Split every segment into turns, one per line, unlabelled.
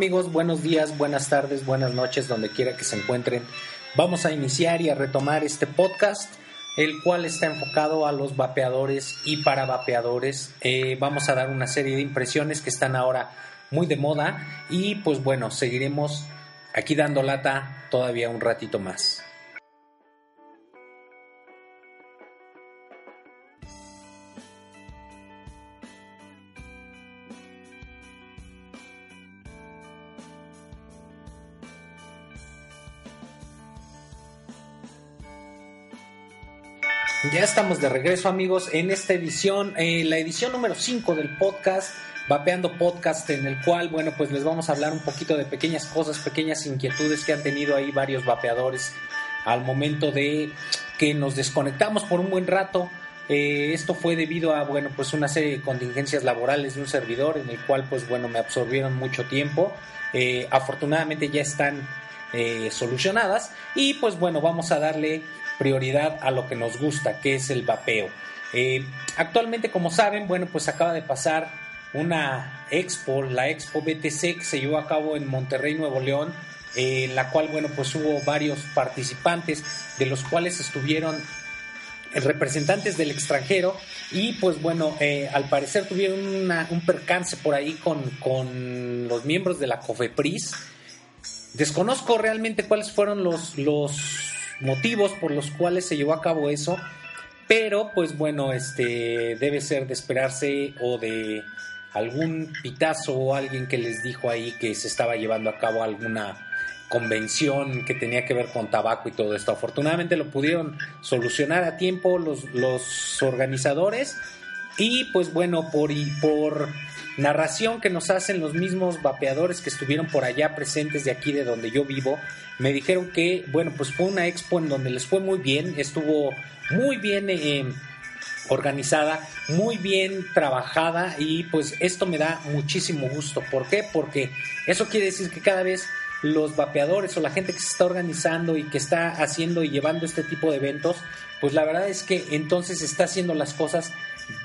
Amigos, buenos días, buenas tardes, buenas noches, donde quiera que se encuentren. Vamos a iniciar y a retomar este podcast, el cual está enfocado a los vapeadores y para vapeadores. Eh, vamos a dar una serie de impresiones que están ahora muy de moda y pues bueno, seguiremos aquí dando lata todavía un ratito más. Ya estamos de regreso amigos en esta edición, eh, la edición número 5 del podcast, Vapeando Podcast, en el cual, bueno, pues les vamos a hablar un poquito de pequeñas cosas, pequeñas inquietudes que han tenido ahí varios vapeadores al momento de que nos desconectamos por un buen rato. Eh, esto fue debido a, bueno, pues una serie de contingencias laborales de un servidor en el cual, pues bueno, me absorbieron mucho tiempo. Eh, afortunadamente ya están solucionadas y pues bueno, vamos a darle prioridad a lo que nos gusta, que es el vapeo. Eh, actualmente, como saben, bueno, pues acaba de pasar una expo, la Expo BTC, que se llevó a cabo en Monterrey, Nuevo León, eh, en la cual, bueno, pues hubo varios participantes, de los cuales estuvieron representantes del extranjero y pues bueno, eh, al parecer tuvieron un percance por ahí con, con, los miembros de la COFEPRIS. Desconozco realmente cuáles fueron los, los motivos por los cuales se llevó a cabo eso, pero pues bueno, este debe ser de esperarse o de algún pitazo o alguien que les dijo ahí que se estaba llevando a cabo alguna convención que tenía que ver con tabaco y todo esto. Afortunadamente lo pudieron solucionar a tiempo los, los organizadores y pues bueno, por, por narración que nos hacen los mismos vapeadores que estuvieron por allá presentes de aquí de donde yo vivo, me dijeron que, bueno, pues fue una expo en donde les fue muy bien, estuvo muy bien eh, organizada, muy bien trabajada y pues esto me da muchísimo gusto. ¿Por qué? Porque eso quiere decir que cada vez los vapeadores o la gente que se está organizando y que está haciendo y llevando este tipo de eventos, pues la verdad es que entonces está haciendo las cosas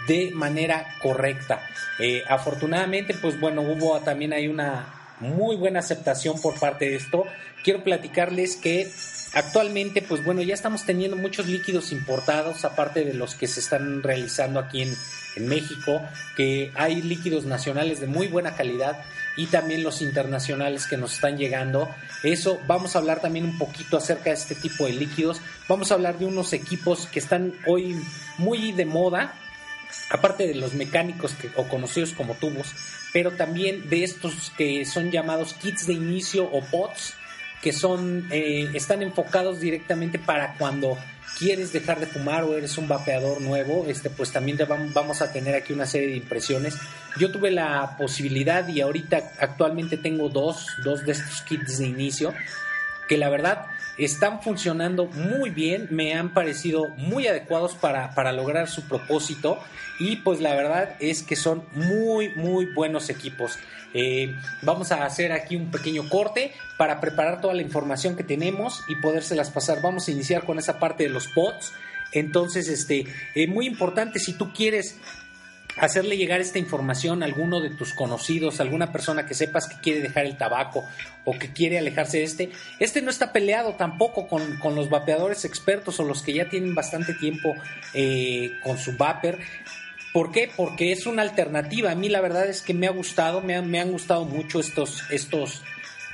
de manera correcta. Eh, afortunadamente, pues bueno, hubo también hay una muy buena aceptación por parte de esto. Quiero platicarles que actualmente, pues bueno, ya estamos teniendo muchos líquidos importados, aparte de los que se están realizando aquí en, en México, que hay líquidos nacionales de muy buena calidad y también los internacionales que nos están llegando. Eso, vamos a hablar también un poquito acerca de este tipo de líquidos. Vamos a hablar de unos equipos que están hoy muy de moda, aparte de los mecánicos que, o conocidos como tubos, pero también de estos que son llamados kits de inicio o pots, que son, eh, están enfocados directamente para cuando quieres dejar de fumar o eres un vapeador nuevo, este, pues también vamos a tener aquí una serie de impresiones. Yo tuve la posibilidad y ahorita actualmente tengo dos, dos de estos kits de inicio, que la verdad están funcionando muy bien, me han parecido muy adecuados para, para lograr su propósito y pues la verdad es que son muy muy buenos equipos. Eh, vamos a hacer aquí un pequeño corte para preparar toda la información que tenemos y podérselas pasar. Vamos a iniciar con esa parte de los pods. Entonces, este, eh, muy importante, si tú quieres hacerle llegar esta información a alguno de tus conocidos, alguna persona que sepas que quiere dejar el tabaco o que quiere alejarse de este. Este no está peleado tampoco con, con los vapeadores expertos o los que ya tienen bastante tiempo eh, con su vapor. ¿Por qué? Porque es una alternativa. A mí la verdad es que me ha gustado, me, me han gustado mucho estos, estos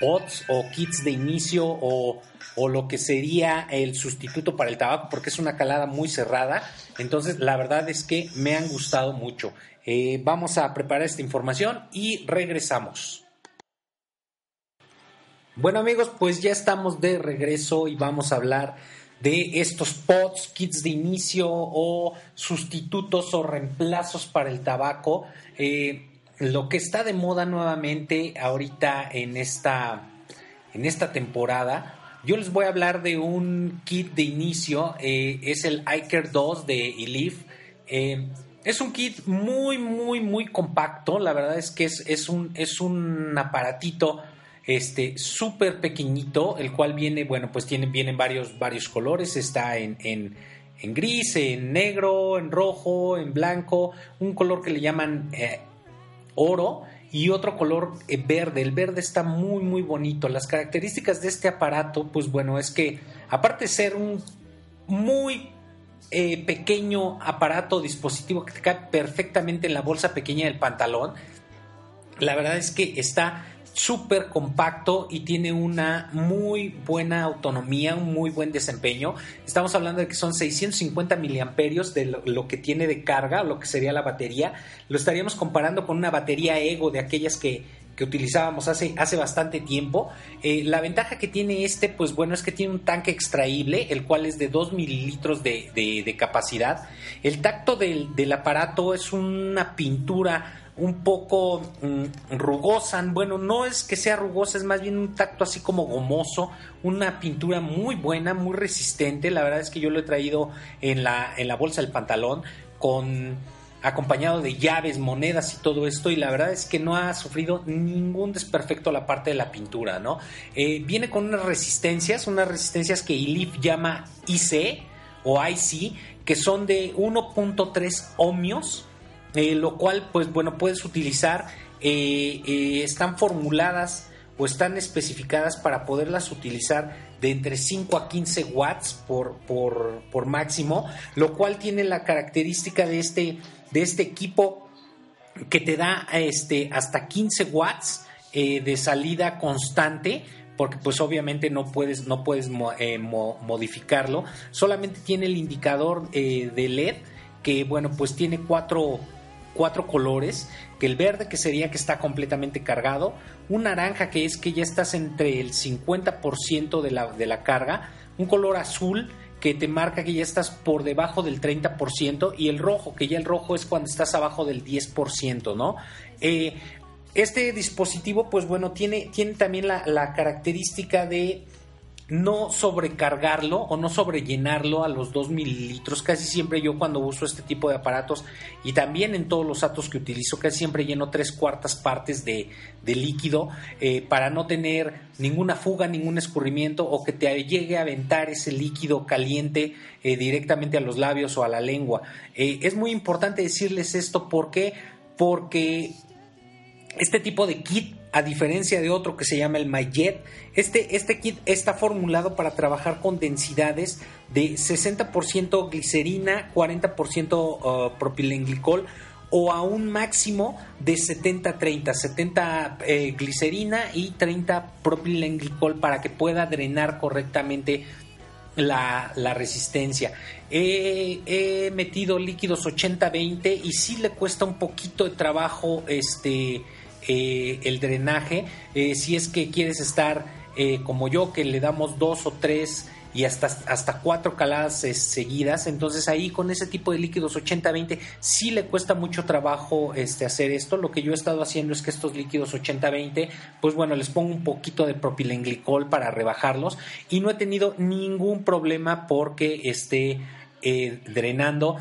pods o kits de inicio o o lo que sería el sustituto para el tabaco, porque es una calada muy cerrada. Entonces, la verdad es que me han gustado mucho. Eh, vamos a preparar esta información y regresamos. Bueno amigos, pues ya estamos de regreso y vamos a hablar de estos pods, kits de inicio o sustitutos o reemplazos para el tabaco. Eh, lo que está de moda nuevamente ahorita en esta, en esta temporada yo les voy a hablar de un kit de inicio, eh, es el Iker 2 de Elif. Eh, es un kit muy, muy, muy compacto. La verdad es que es, un, es un aparatito este súper pequeñito, el cual viene, bueno, pues tiene, vienen varios, varios colores. Está en, en, en, gris, en negro, en rojo, en blanco, un color que le llaman eh, oro y otro color eh, verde. El verde está muy, muy bonito. Las características de este aparato, pues bueno, es que aparte de ser un muy eh, pequeño aparato, dispositivo que te cae perfectamente en la bolsa pequeña del pantalón, la verdad es que está súper compacto y tiene una muy buena autonomía, un muy buen desempeño. Estamos hablando de que son 650 miliamperios de lo, que tiene de carga, lo que sería la batería. Lo estaríamos comparando con una batería Ego de aquellas que, utilizábamos hace, hace bastante tiempo. Eh, la ventaja que tiene este, pues bueno, es que tiene un tanque extraíble, el cual es de 2 mililitros de, capacidad. El tacto del, del aparato es una pintura un poco mm, rugosa. Bueno, no es que sea rugosa, es más bien un tacto así como gomoso. Una pintura muy buena, muy resistente. La verdad es que yo lo he traído en la, en la bolsa del pantalón con acompañado de llaves, monedas y todo esto, y la verdad es que no ha sufrido ningún desperfecto la parte de la pintura, ¿no? Eh, viene con unas resistencias, unas resistencias que ILIF llama IC o IC, que son de 1.3 ohmios, eh, lo cual pues bueno puedes utilizar, eh, eh, están formuladas o están especificadas para poderlas utilizar de entre 5 a 15 watts por, por, máximo, lo cual tiene la característica de este, de este equipo que te da este, hasta 15 watts de salida constante porque pues obviamente no puedes, no puedes modificarlo. Solamente tiene el indicador de LED que bueno pues tiene cuatro, cuatro colores, que el verde que sería que está completamente cargado, un naranja que es que ya estás entre el 50% de la, de la carga, un color azul que te marca que ya estás por debajo del 30% y el rojo, que ya el rojo es cuando estás abajo del 10%, ¿no? Eh, este dispositivo, pues bueno, tiene, tiene también la, la característica de no sobrecargarlo o no sobrellenarlo a los 2 mililitros. Casi siempre yo cuando uso este tipo de aparatos y también en todos los atos que utilizo, casi siempre lleno tres cuartas partes de, líquido eh, para no tener ninguna fuga, ningún escurrimiento o que te llegue a aventar ese líquido caliente eh, directamente a los labios o a la lengua. Eh, es muy importante decirles esto porque porque este tipo de kit a diferencia de otro que se llama el MyJet, este, este kit está formulado para trabajar con densidades de 60% glicerina, 40% uh, propilenglicol o a un máximo de 70-30, 70, eh, glicerina y 30 propilenglicol para que pueda drenar correctamente la, resistencia. He, metido líquidos 80-20 y sí le cuesta un poquito de trabajo este eh, el drenaje. Eh, si es que quieres estar eh, como yo, que le damos dos o tres y hasta, hasta cuatro caladas seguidas. Entonces ahí con ese tipo de líquidos 80-20 sí le cuesta mucho trabajo este, hacer esto. Lo que yo he estado haciendo es que estos líquidos 80-20, pues bueno, les pongo un poquito de propilenglicol para rebajarlos y no he tenido ningún problema porque esté drenando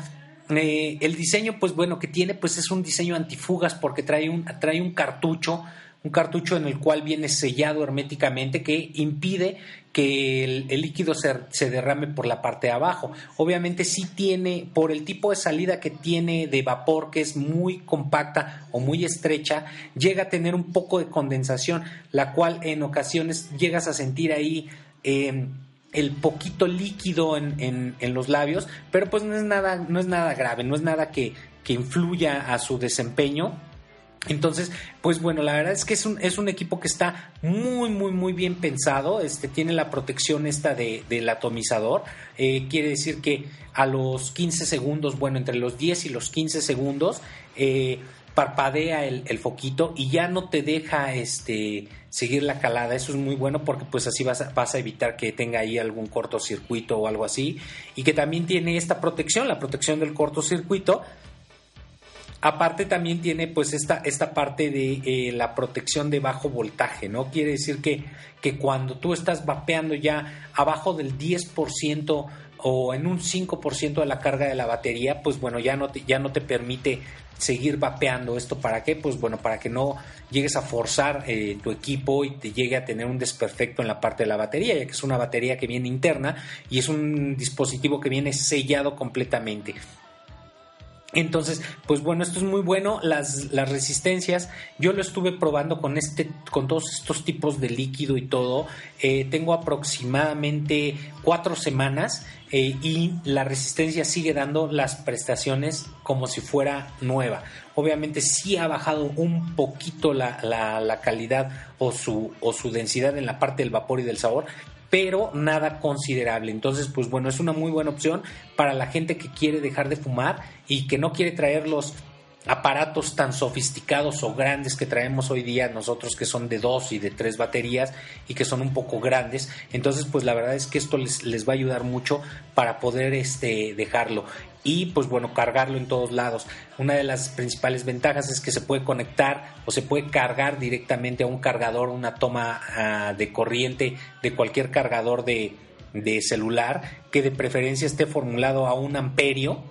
eh, el diseño, pues bueno, que tiene, pues es un diseño antifugas porque trae un, trae un cartucho, un cartucho en el cual viene sellado herméticamente que impide que el, líquido se, derrame por la parte de abajo. Obviamente sí tiene, por el tipo de salida que tiene de vapor, que es muy compacta o muy estrecha, llega a tener un poco de condensación, la cual en ocasiones llegas a sentir ahí... Eh, el poquito líquido en, en, los labios, pero pues no es nada, no es nada grave, no es nada que, que influya a su desempeño. Entonces, pues bueno, la verdad es que es un, es un equipo que está muy, muy, muy bien pensado. Este, tiene la protección esta de, del atomizador. Eh, quiere decir que a los 15 segundos, bueno, entre los 10 y los 15 segundos, eh, parpadea el, el, foquito y ya no te deja este, seguir la calada. Eso es muy bueno porque pues así vas a, vas a evitar que tenga ahí algún cortocircuito o algo así. Y que también tiene esta protección, la protección del cortocircuito Aparte también tiene pues esta, esta parte de eh, la protección de bajo voltaje, ¿no? Quiere decir que, que cuando tú estás vapeando ya abajo del 10% o en un 5% de la carga de la batería, pues bueno, ya no te, ya no te permite seguir vapeando. ¿Esto para qué? Pues bueno, para que no llegues a forzar eh, tu equipo y te llegue a tener un desperfecto en la parte de la batería, ya que es una batería que viene interna y es un dispositivo que viene sellado completamente. Entonces, pues bueno, esto es muy bueno. Las, las, resistencias, yo lo estuve probando con este, con todos estos tipos de líquido y todo. Eh, tengo aproximadamente cuatro semanas eh, y la resistencia sigue dando las prestaciones como si fuera nueva. Obviamente sí ha bajado un poquito la, la, la calidad o su, o su densidad en la parte del vapor y del sabor, pero nada considerable. Entonces, pues bueno, es una muy buena opción para la gente que quiere dejar de fumar y que no quiere traer los aparatos tan sofisticados o grandes que traemos hoy día nosotros que son de dos y de tres baterías y que son un poco grandes entonces pues la verdad es que esto les, va a ayudar mucho para poder este dejarlo y pues bueno, cargarlo en todos lados. Una de las principales ventajas es que se puede conectar o se puede cargar directamente a un cargador, una toma uh, de corriente de cualquier cargador de, de celular que de preferencia esté formulado a un amperio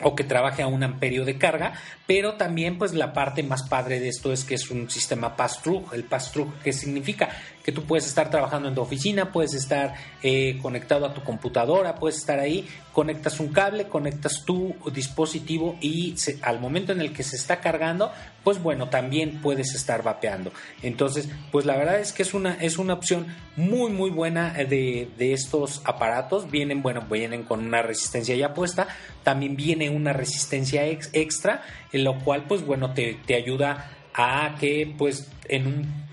o que trabaje a un amperio de carga, pero también pues la parte más padre de esto es que es un sistema pass-through. El pass-through, ¿qué significa? Que tú puedes estar trabajando en tu oficina, puedes estar eh, conectado a tu computadora, puedes estar ahí, conectas un cable, conectas tu dispositivo y al momento en el que se está cargando, pues bueno, también puedes estar vapeando. Entonces, pues la verdad es que es una, es una opción muy, muy buena de, de estos aparatos. Vienen, bueno, vienen con una resistencia ya puesta, también viene una resistencia ex, extra en lo cual pues bueno te, te ayuda a que pues en un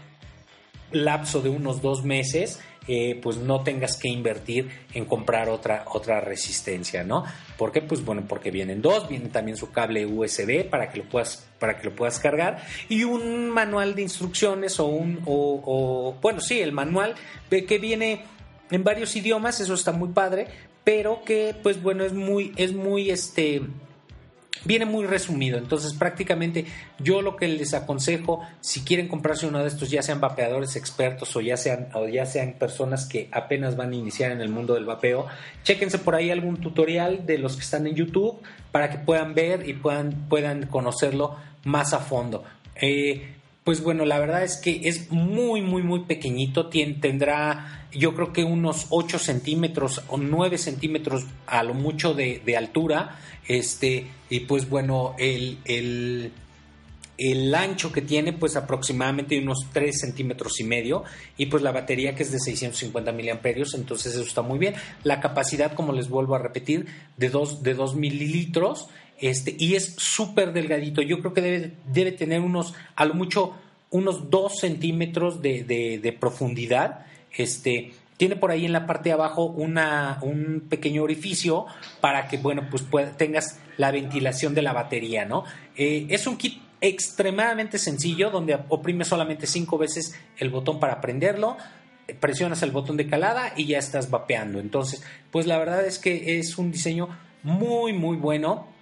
lapso de unos dos meses eh, pues no tengas que invertir en comprar otra, otra resistencia, ¿no? ¿Por qué? Pues bueno, porque vienen dos, viene también su cable USB para que lo puedas, para que lo puedas cargar y un manual de instrucciones o un, o, o bueno, sí, el manual que viene en varios idiomas, eso está muy padre, pero que pues bueno, es muy, es muy este viene muy resumido. Entonces, prácticamente yo lo que les aconsejo, si quieren comprarse uno de estos, ya sean vapeadores expertos o ya sean, o ya sean personas que apenas van a iniciar en el mundo del vapeo, chéquense por ahí algún tutorial de los que están en YouTube para que puedan ver y puedan, puedan conocerlo más a fondo. Eh, pues bueno, la verdad es que es muy, muy, muy pequeñito. tendrá, yo creo que unos 8 centímetros o 9 centímetros a lo mucho de, de altura. Este, y pues bueno, el, el, el, ancho que tiene, pues aproximadamente unos 3 centímetros y medio. Y pues la batería que es de 650 miliamperios, entonces eso está muy bien. La capacidad, como les vuelvo a repetir, de 2, de 2 mililitros este, y es súper delgadito. Yo creo que debe, debe, tener unos, a lo mucho, unos 2 centímetros de, de, profundidad. Este, tiene por ahí en la parte de abajo una, un pequeño orificio para que, bueno, pues tengas la ventilación de la batería, ¿no? Eh, es un kit extremadamente sencillo donde oprimes solamente cinco veces el botón para prenderlo, presionas el botón de calada y ya estás vapeando. Entonces, pues la verdad es que es un diseño muy, muy bueno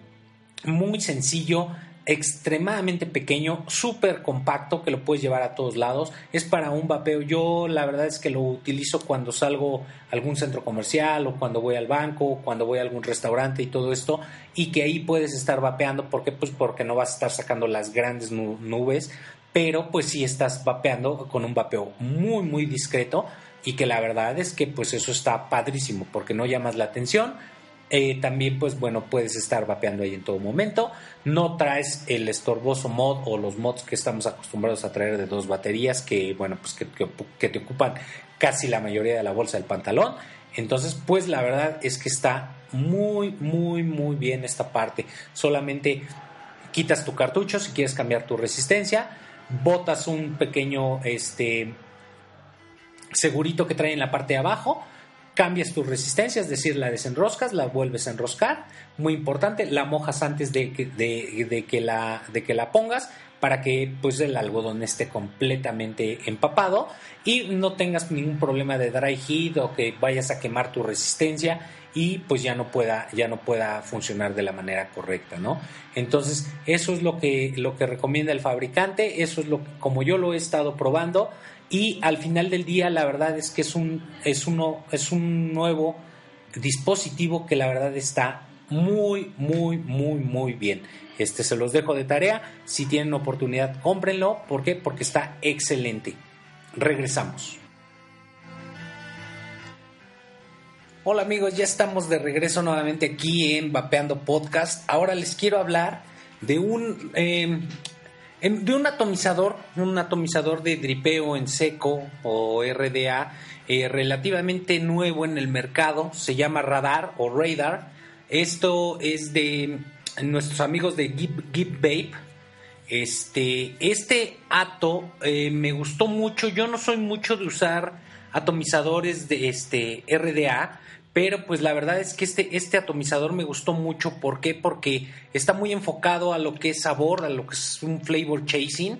muy sencillo, extremadamente pequeño, súper compacto que lo puedes llevar a todos lados. Es para un vapeo. Yo la verdad es que lo utilizo cuando salgo a algún centro comercial o cuando voy al banco, o cuando voy a algún restaurante y todo esto y que ahí puedes estar vapeando porque pues porque no vas a estar sacando las grandes nubes, pero pues sí estás vapeando con un vapeo muy muy discreto y que la verdad es que pues eso está padrísimo porque no llamas la atención eh, también, pues bueno, puedes estar vapeando ahí en todo momento. No traes el estorboso mod o los mods que estamos acostumbrados a traer de dos baterías que, bueno, pues que, te ocupan casi la mayoría de la bolsa del pantalón. Entonces, pues la verdad es que está muy, muy, muy bien esta parte. Solamente quitas tu cartucho si quieres cambiar tu resistencia, botas un pequeño este, segurito que trae en la parte de abajo, cambias tu resistencia, es decir, la desenroscas, la vuelves a enroscar, muy importante, la mojas antes de que, de, que, la, de que la pongas para que pues el algodón esté completamente empapado y no tengas ningún problema de dry heat o que vayas a quemar tu resistencia y pues ya no pueda ya no pueda funcionar de la manera correcta, ¿no? Entonces, eso es lo que lo que recomienda el fabricante, eso es lo como yo lo he estado probando y al final del día la verdad es que es un es uno es un nuevo dispositivo que la verdad está muy muy muy muy bien. Este se los dejo de tarea, si tienen oportunidad cómprenlo, ¿por qué? Porque está excelente. Regresamos. Hola amigos, ya estamos de regreso nuevamente aquí en Vapeando Podcast. Ahora les quiero hablar de un em, de un atomizador, un atomizador de dripeo en seco o RDA eh, relativamente nuevo en el mercado. Se llama Radar o Radar. Esto es de nuestros amigos de Gip, Vape. Este, este ato eh, me gustó mucho. Yo no soy mucho de usar atomizadores de este RDA pero pues la verdad es que este, este atomizador me gustó mucho. ¿Por qué? Porque está muy enfocado a lo que es sabor, a lo que es un flavor chasing,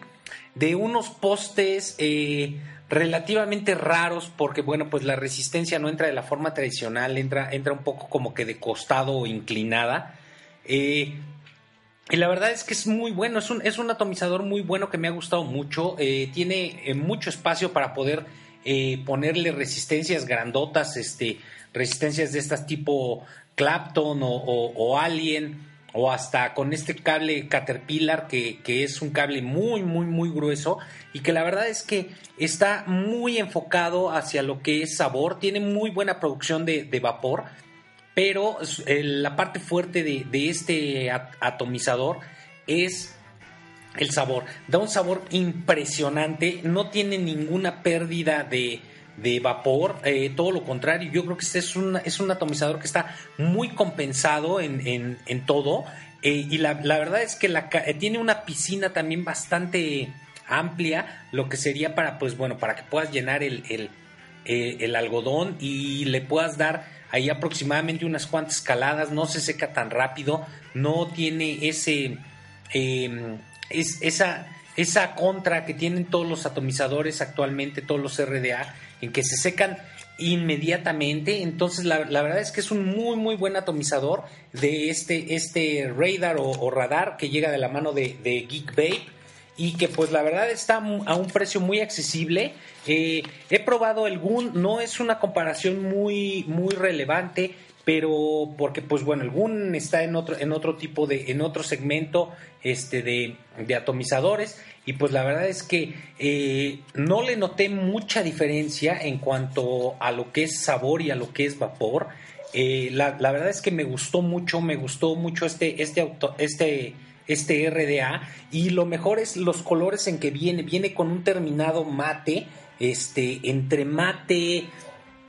de unos postes eh, relativamente raros, porque bueno, pues la resistencia no entra de la forma tradicional, entra, entra un poco como que de costado o inclinada. Eh, y la verdad es que es muy bueno, es un, es un atomizador muy bueno que me ha gustado mucho. Eh, tiene mucho espacio para poder ponerle resistencias grandotas, este, resistencias de estas tipo Clapton o, Alien o hasta con este cable Caterpillar que, es un cable muy muy muy grueso y que la verdad es que está muy enfocado hacia lo que es sabor, tiene muy buena producción de, vapor, pero la parte fuerte de, de este atomizador es el sabor, da un sabor impresionante, no tiene ninguna pérdida de, de vapor, eh, todo lo contrario, yo creo que este es un, es un atomizador que está muy compensado en, todo eh, y la, verdad es que la, eh, tiene una piscina también bastante amplia, lo que sería para, pues bueno, para que puedas llenar el, el, algodón y le puedas dar ahí aproximadamente unas cuantas caladas, no se seca tan rápido, no tiene ese, em, es, esa, esa contra que tienen todos los atomizadores actualmente, todos los RDA, en que se secan inmediatamente. Entonces, la, verdad es que es un muy, muy buen atomizador de este, este radar o, radar que llega de la mano de, Geek Vape y que pues la verdad está a un precio muy accesible. Eh, he probado el no es una comparación muy, muy relevante, pero porque pues bueno, el GUN está en otro, en otro tipo de, en otro segmento este, de, de atomizadores y pues la verdad es que eh, no le noté mucha diferencia en cuanto a lo que es sabor y a lo que es vapor. Eh, la, verdad es que me gustó mucho, me gustó mucho este, este, auto, este, este RDA y lo mejor es los colores en que viene, viene con un terminado mate, este, entre mate,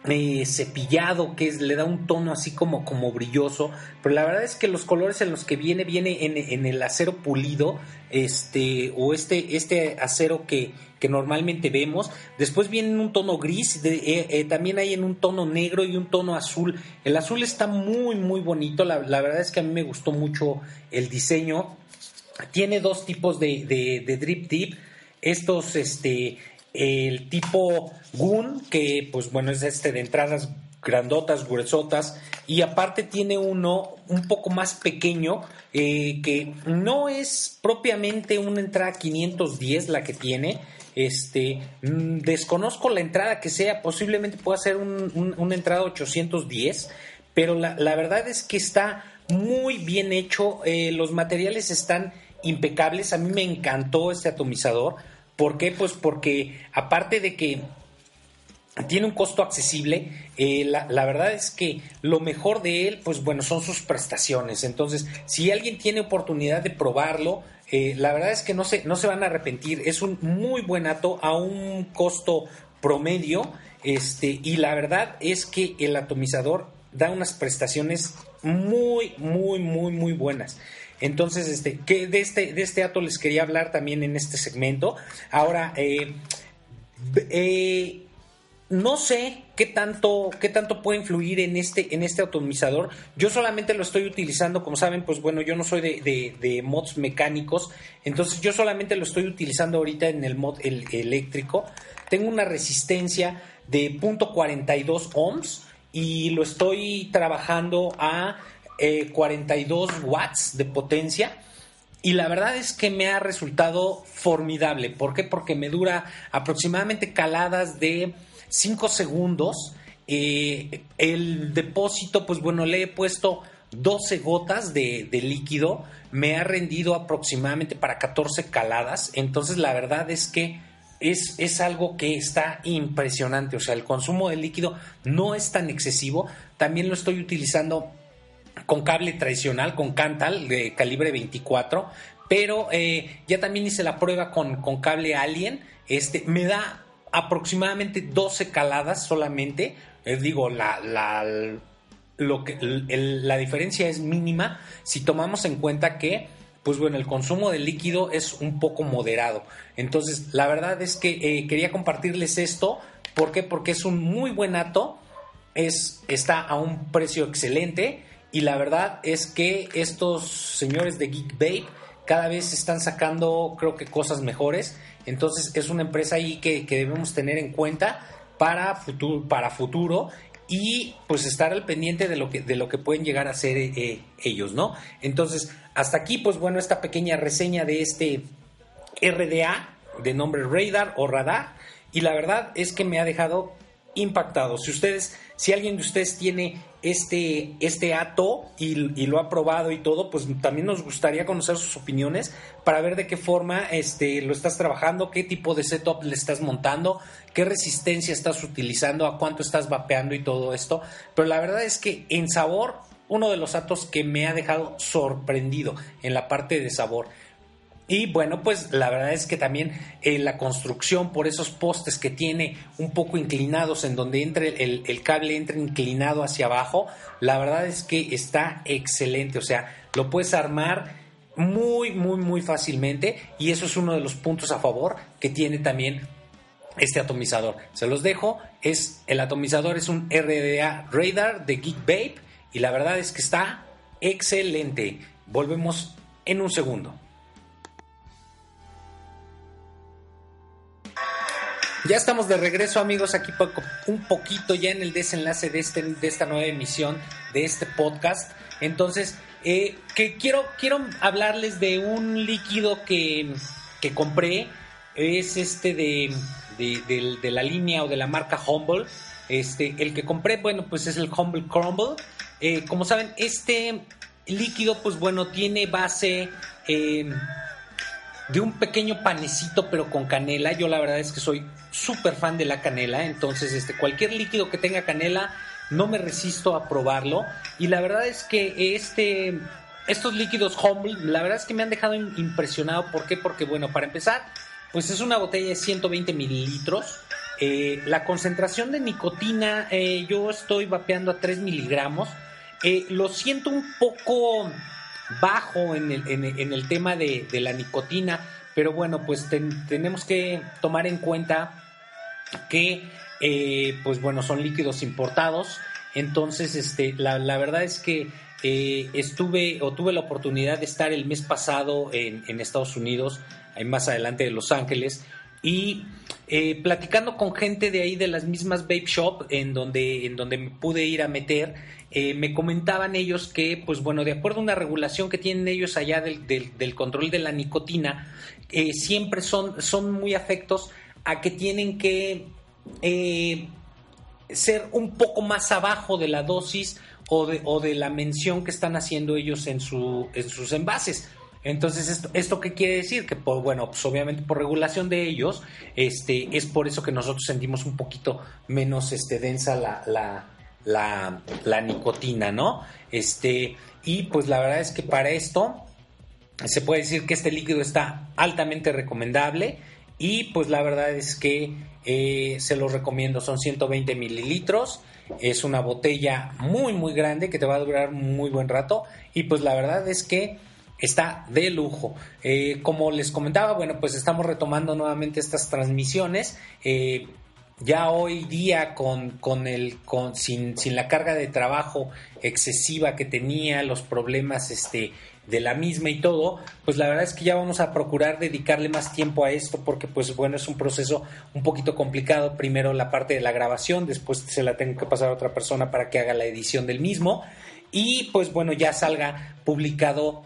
eh, cepillado que es, le da un tono así como, como brilloso, pero la verdad es que los colores en los que viene, viene en, el acero pulido, este, o este, este acero que, que normalmente vemos, después viene en un tono gris, eh, eh, también hay en un tono negro y un tono azul, el azul está muy muy bonito, la, verdad es que a mí me gustó mucho el diseño, tiene dos tipos de, de, de drip tip, estos este el tipo Gun, que pues bueno, es este de entradas grandotas, gruesotas, y aparte tiene uno un poco más pequeño, eh, que no es propiamente una entrada 510 la que tiene, este, mm, desconozco la entrada que sea, posiblemente pueda ser una entrada 810, pero la, verdad es que está muy bien hecho, eh, los materiales están impecables, a mí me encantó este atomizador, ¿Por qué? Pues porque aparte de que tiene un costo accesible, eh, la, verdad es que lo mejor de él, pues bueno, son sus prestaciones. Entonces, si alguien tiene oportunidad de probarlo, eh, la verdad es que no se, no se van a arrepentir. Es un muy buen ato a un costo promedio. Este, y la verdad es que el atomizador da unas prestaciones muy, muy, muy, muy buenas. Entonces, este, de este, de este ato les quería hablar también en este segmento. Ahora, eh, eh, no sé qué tanto, qué tanto puede influir en este, en este atomizador. Yo solamente lo estoy utilizando, como saben, pues bueno, yo no soy de, mods mecánicos, entonces yo solamente lo estoy utilizando ahorita en el mod eléctrico. Tengo una resistencia de .42 ohms y lo estoy trabajando a 42 eh, watts de potencia. Y la verdad es que me ha resultado formidable. ¿Por qué? Porque me dura aproximadamente caladas de 5 segundos. Eh, el depósito, pues bueno, le he puesto 12 gotas de, líquido. Me ha rendido aproximadamente para 14 caladas. Entonces la verdad es que es, es, algo que está impresionante. O sea, el consumo de líquido no es tan excesivo. También lo estoy utilizando con cable tradicional, con Cantal de calibre 24, pero eh, ya también hice la prueba con, con, cable Alien. Este, me da aproximadamente 12 caladas solamente. Les digo, la, la, lo que, la diferencia es mínima si tomamos en cuenta que pues bueno, el consumo de líquido es un poco moderado. Entonces, la verdad es que eh, quería compartirles esto. ¿Por qué? Porque es un muy buen ato. Es, está a un precio excelente y la verdad es que estos señores de Geek Babe cada vez están sacando, creo que, cosas mejores. Entonces es una empresa ahí que, debemos tener en cuenta para futuro, para futuro y pues estar al pendiente de lo que, de lo que pueden llegar a hacer eh, ellos, ¿no? Entonces, hasta aquí, pues bueno, esta pequeña reseña de este RDA de nombre Radar o Radar. Y la verdad es que me ha dejado impactado. Si ustedes, si alguien de ustedes tiene este, este ato y, lo ha probado y todo, pues también nos gustaría conocer sus opiniones para ver de qué forma este, lo estás trabajando, qué tipo de setup le estás montando, qué resistencia estás utilizando, a cuánto estás vapeando y todo esto. Pero la verdad es que en sabor, uno de los atos que me ha dejado sorprendido en la parte de sabor. Y bueno, pues la verdad es que también eh, la construcción por esos postes que tiene un poco inclinados en donde entre el, cable entra inclinado hacia abajo, la verdad es que está excelente. O sea, lo puedes armar muy, muy, muy fácilmente y eso es uno de los puntos a favor que tiene también este atomizador. Se los dejo, es el atomizador es un RDA Radar de Geek Babe y la verdad es que está excelente. Volvemos en un segundo. Ya estamos de regreso, amigos, aquí un poquito ya en el desenlace de, este, de esta nueva emisión de este podcast. Entonces, eh, que quiero, quiero hablarles de un líquido que, compré. Es este de, de, la línea o de la marca Humble. Este, el que compré, bueno, pues es el Humble Crumble. Eh, como saben, este líquido, pues bueno, tiene base eh, de un pequeño panecito, pero con canela. Yo la verdad es que soy súper fan de la canela, entonces este, cualquier líquido que tenga canela, no me resisto a probarlo. Y la verdad es que este, estos líquidos Humble, la verdad es que me han dejado impresionado. ¿Por qué? Porque, bueno, para empezar, pues es una botella de 120 mililitros. Eh, la concentración de nicotina, eh, yo estoy vapeando a 3 miligramos. Eh, lo siento un poco bajo en el, en, el tema de, la nicotina, pero bueno, pues tenemos que tomar en cuenta que, eh, pues bueno, son líquidos importados. Entonces, este, la, verdad es que eh, estuve o tuve la oportunidad de estar el mes pasado en, en Estados Unidos, más adelante de Los Ángeles, y eh, platicando con gente de ahí de las mismas vape shop en donde, en donde me pude ir a meter, me comentaban ellos que, pues bueno, de acuerdo a una regulación que tienen ellos allá del, del, control de la nicotina, siempre son, son muy afectos a que tienen que ser un poco más abajo de la dosis o de, o de la mención que están haciendo ellos en, su, en sus envases. Entonces, ¿esto, ¿esto qué quiere decir? Que, por, bueno, pues obviamente por regulación de ellos, este, es por eso que nosotros sentimos un poquito menos este, densa la, la, la, la nicotina, ¿no? Este, y pues la verdad es que para esto se puede decir que este líquido está altamente recomendable. Y pues la verdad es que eh, se los recomiendo, son 120 mililitros, es una botella muy muy grande que te va a durar muy buen rato y pues la verdad es que está de lujo. Eh, como les comentaba, bueno, pues estamos retomando nuevamente estas transmisiones. Eh, ya hoy día con, con el con sin, sin la carga de trabajo excesiva que tenía, los problemas este de la misma y todo, pues la verdad es que ya vamos a procurar dedicarle más tiempo a esto porque pues bueno, es un proceso un poquito complicado, primero la parte de la grabación, después se la tengo que pasar a otra persona para que haga la edición del mismo y pues bueno, ya salga publicado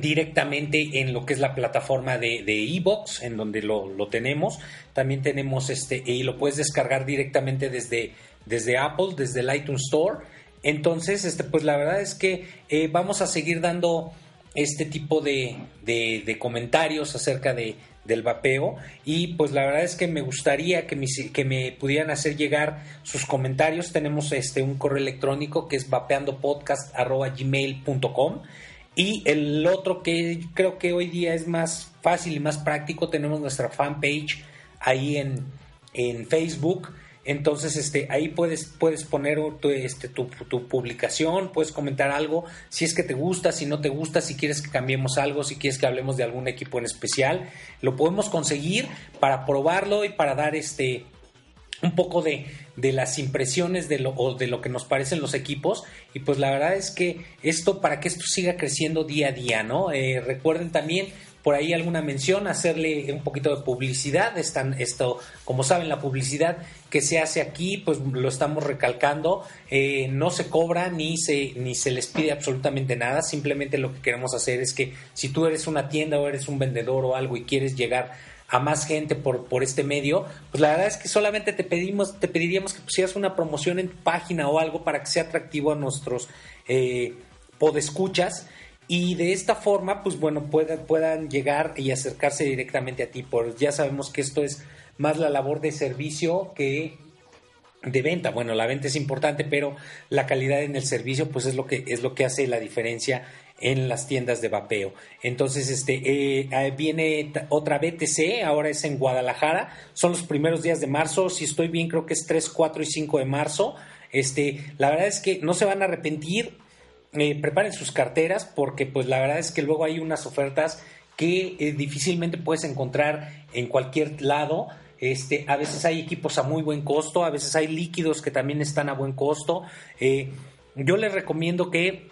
directamente en lo que es la plataforma de Evox, en donde lo, lo, tenemos. También tenemos este, y lo puedes descargar directamente desde, desde Apple, desde el iTunes Store. Entonces, este, pues la verdad es que eh, vamos a seguir dando este tipo de, de, comentarios acerca de, del vapeo y pues la verdad es que me gustaría que me, que me pudieran hacer llegar sus comentarios. Tenemos este un correo electrónico que es vapeandopodcast.gmail.com y el otro que creo que hoy día es más fácil y más práctico, tenemos nuestra fanpage ahí en, en Facebook. Entonces, este, ahí puedes, puedes poner tu, este, tu, tu, publicación, puedes comentar algo, si es que te gusta, si no te gusta, si quieres que cambiemos algo, si quieres que hablemos de algún equipo en especial, lo podemos conseguir para probarlo y para dar este, un poco de, de las impresiones de lo, o de lo que nos parecen los equipos. Y pues la verdad es que esto, para que esto siga creciendo día a día, ¿no? Eh, recuerden también por ahí alguna mención, hacerle un poquito de publicidad. Están, esto, como saben, la publicidad que se hace aquí, pues lo estamos recalcando. Eh, no se cobra ni se, ni se les pide absolutamente nada. Simplemente lo que queremos hacer es que si tú eres una tienda o eres un vendedor o algo y quieres llegar a más gente por, por este medio, pues la verdad es que solamente te pedimos, te pediríamos que pusieras una promoción en tu página o algo para que sea atractivo a nuestros eh, podescuchas y de esta forma, pues bueno, puedan, puedan llegar y acercarse directamente a ti. Por, ya sabemos que esto es más la labor de servicio que de venta. Bueno, la venta es importante, pero la calidad en el servicio, pues es lo que es lo que hace la diferencia en las tiendas de vapeo. Entonces, este eh, viene otra BTC, ahora es en Guadalajara, son los primeros días de marzo, si estoy bien creo que es 3, 4 y 5 de marzo. Este, la verdad es que no se van a arrepentir, eh, preparen sus carteras porque pues la verdad es que luego hay unas ofertas que eh, difícilmente puedes encontrar en cualquier lado. Este, a veces hay equipos a muy buen costo, a veces hay líquidos que también están a buen costo. yo les recomiendo que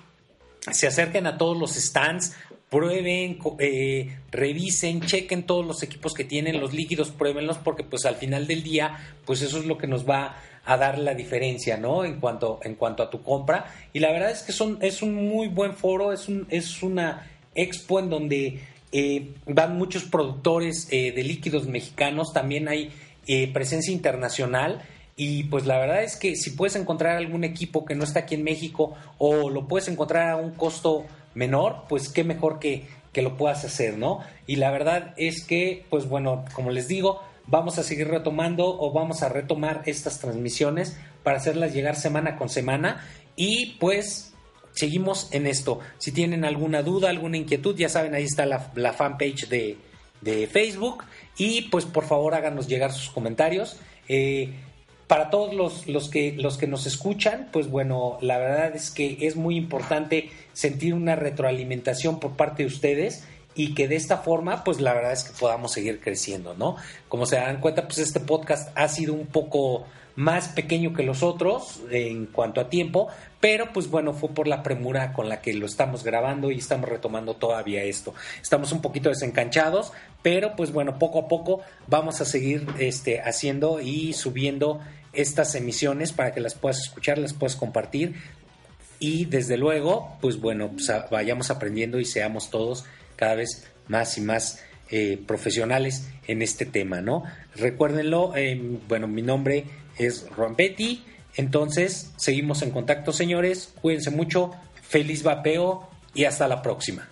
se acerquen a todos los stands, prueben, eh, revisen, chequen todos los equipos que tienen, los líquidos, pruébenlos, porque pues al final del día, pues eso es lo que nos va a dar la diferencia, ¿no? En cuanto, en cuanto a tu compra. Y la verdad es que son, es un muy buen foro, es, un, es una expo en donde eh, van muchos productores eh, de líquidos mexicanos, también hay presencia internacional y pues la verdad es que si puedes encontrar algún equipo que no está aquí en México o lo puedes encontrar a un costo menor, pues qué mejor que, que lo puedas hacer, ¿no? Y la verdad es que, pues bueno, como les digo, vamos a seguir retomando o vamos a retomar estas transmisiones para hacerlas llegar semana con semana y pues seguimos en esto. Si tienen alguna duda, alguna inquietud, ya saben, ahí está la, la fanpage de, de, Facebook y pues por favor háganos llegar sus comentarios. Eh, para todos los, los, que, los que nos escuchan, pues bueno, la verdad es que es muy importante sentir una retroalimentación por parte de ustedes y que de esta forma, pues la verdad es que podamos seguir creciendo, ¿no? Como se dan cuenta, pues este podcast ha sido un poco más pequeño que los otros en cuanto a tiempo, pero pues bueno, fue por la premura con la que lo estamos grabando y estamos retomando todavía esto. Estamos un poquito desencanchados, pero pues bueno, poco a poco vamos a seguir este, haciendo y subiendo estas emisiones para que las puedas escuchar, las puedas compartir y desde luego, pues bueno, pues, vayamos aprendiendo y seamos todos cada vez más y más eh, profesionales en este tema, ¿no? Recuérdenlo, eh, bueno, mi nombre es Rompetti, entonces seguimos en contacto, señores, cuídense mucho, feliz vapeo y hasta la próxima.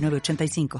906985.